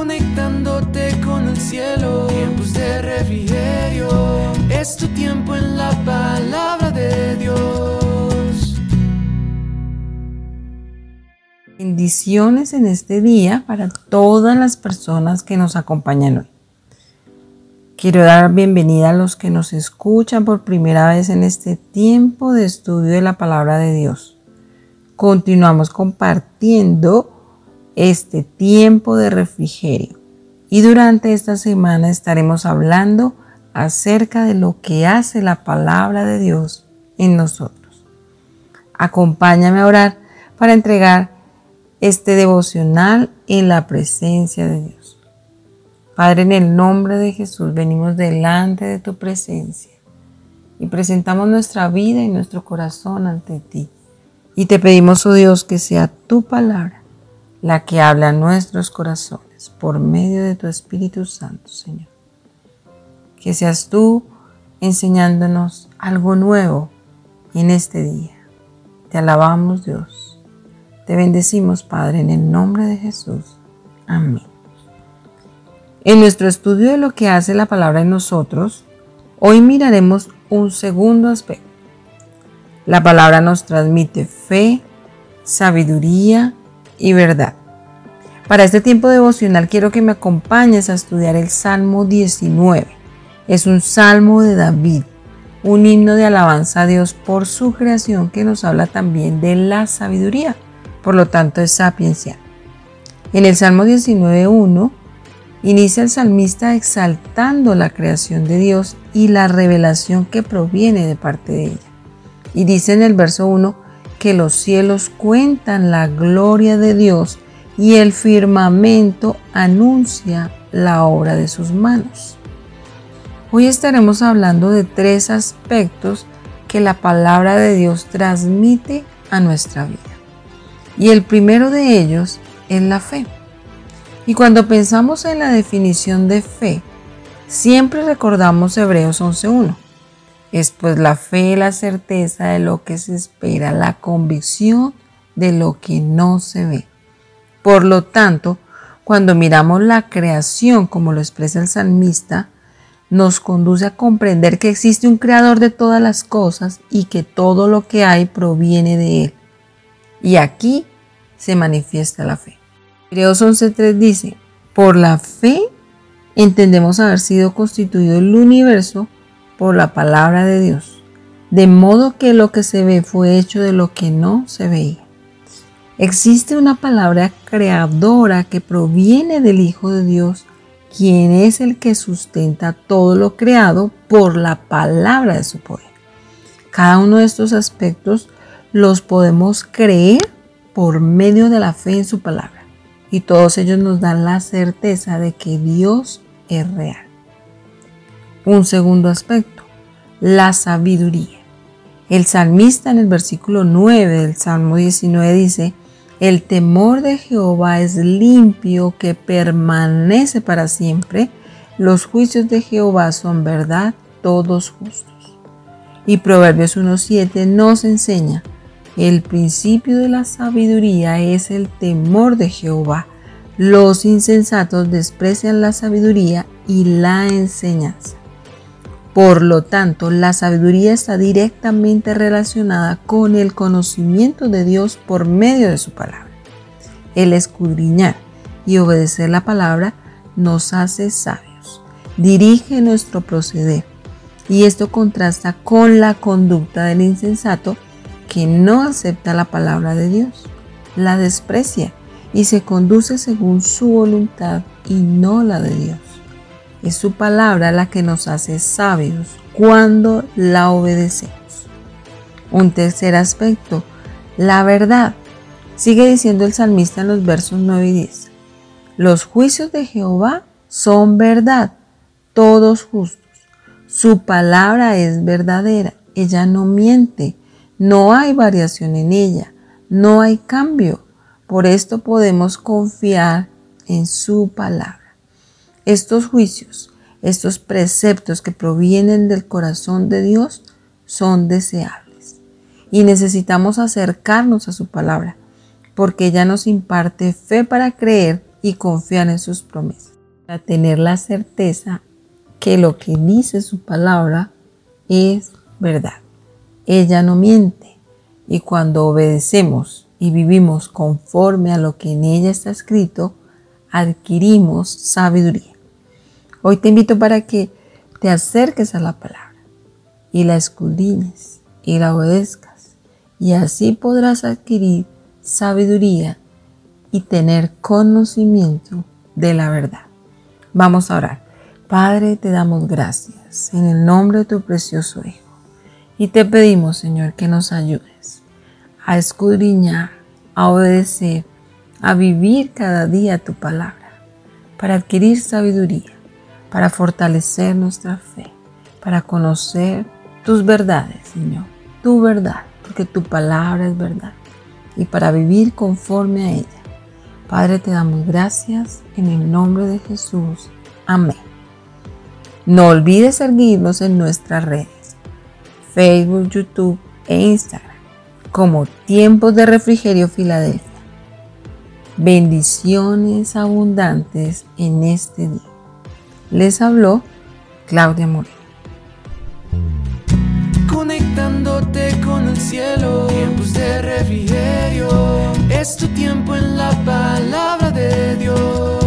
conectándote con el cielo. Tiempos de refrigerio, es tu tiempo en la palabra de Dios. Bendiciones en este día para todas las personas que nos acompañan hoy. Quiero dar bienvenida a los que nos escuchan por primera vez en este tiempo de estudio de la palabra de Dios. Continuamos compartiendo este tiempo de refrigerio y durante esta semana estaremos hablando acerca de lo que hace la palabra de Dios en nosotros. Acompáñame a orar para entregar este devocional en la presencia de Dios. Padre, en el nombre de Jesús venimos delante de tu presencia y presentamos nuestra vida y nuestro corazón ante ti. Y te pedimos, oh Dios, que sea tu palabra la que habla a nuestros corazones por medio de tu Espíritu Santo, Señor. Que seas tú enseñándonos algo nuevo en este día. Te alabamos, Dios. Te bendecimos, Padre, en el nombre de Jesús. Amén. En nuestro estudio de lo que hace la palabra en nosotros, hoy miraremos un segundo aspecto. La palabra nos transmite fe, sabiduría y verdad. Para este tiempo devocional quiero que me acompañes a estudiar el Salmo 19. Es un salmo de David, un himno de alabanza a Dios por su creación que nos habla también de la sabiduría, por lo tanto es sapiencia. En el Salmo 19.1 Inicia el salmista exaltando la creación de Dios y la revelación que proviene de parte de ella. Y dice en el verso 1 que los cielos cuentan la gloria de Dios y el firmamento anuncia la obra de sus manos. Hoy estaremos hablando de tres aspectos que la palabra de Dios transmite a nuestra vida. Y el primero de ellos es la fe. Y cuando pensamos en la definición de fe, siempre recordamos Hebreos 11.1. Es pues la fe, la certeza de lo que se espera, la convicción de lo que no se ve. Por lo tanto, cuando miramos la creación como lo expresa el salmista, nos conduce a comprender que existe un creador de todas las cosas y que todo lo que hay proviene de él. Y aquí se manifiesta la fe. Hebreos 11.3 dice, por la fe entendemos haber sido constituido el universo por la palabra de Dios, de modo que lo que se ve fue hecho de lo que no se veía. Existe una palabra creadora que proviene del Hijo de Dios, quien es el que sustenta todo lo creado por la palabra de su poder. Cada uno de estos aspectos los podemos creer por medio de la fe en su palabra y todos ellos nos dan la certeza de que Dios es real. Un segundo aspecto, la sabiduría. El salmista en el versículo 9 del Salmo 19 dice, el temor de Jehová es limpio que permanece para siempre. Los juicios de Jehová son verdad, todos justos. Y Proverbios 1.7 nos enseña el principio de la sabiduría es el temor de Jehová. Los insensatos desprecian la sabiduría y la enseñanza. Por lo tanto, la sabiduría está directamente relacionada con el conocimiento de Dios por medio de su palabra. El escudriñar y obedecer la palabra nos hace sabios, dirige nuestro proceder y esto contrasta con la conducta del insensato que no acepta la palabra de Dios, la desprecia y se conduce según su voluntad y no la de Dios. Es su palabra la que nos hace sabios cuando la obedecemos. Un tercer aspecto, la verdad. Sigue diciendo el salmista en los versos 9 y 10. Los juicios de Jehová son verdad, todos justos. Su palabra es verdadera, ella no miente no hay variación en ella, no hay cambio. Por esto podemos confiar en su palabra. Estos juicios, estos preceptos que provienen del corazón de Dios son deseables. Y necesitamos acercarnos a su palabra, porque ella nos imparte fe para creer y confiar en sus promesas, para tener la certeza que lo que dice su palabra es verdad. Ella no miente y cuando obedecemos y vivimos conforme a lo que en ella está escrito, adquirimos sabiduría. Hoy te invito para que te acerques a la palabra y la escudriñes y la obedezcas y así podrás adquirir sabiduría y tener conocimiento de la verdad. Vamos a orar. Padre, te damos gracias en el nombre de tu precioso Hijo. Y te pedimos, Señor, que nos ayudes a escudriñar, a obedecer, a vivir cada día tu palabra, para adquirir sabiduría, para fortalecer nuestra fe, para conocer tus verdades, Señor, tu verdad, porque tu palabra es verdad, y para vivir conforme a ella. Padre, te damos gracias en el nombre de Jesús. Amén. No olvides seguirnos en nuestras redes, Facebook, YouTube e Instagram, como Tiempos de Refrigerio Filadelfia. Bendiciones abundantes en este día. Les habló Claudia Moreno. Conectándote con el cielo, tiempos de refrigerio, es tu tiempo en la palabra de Dios.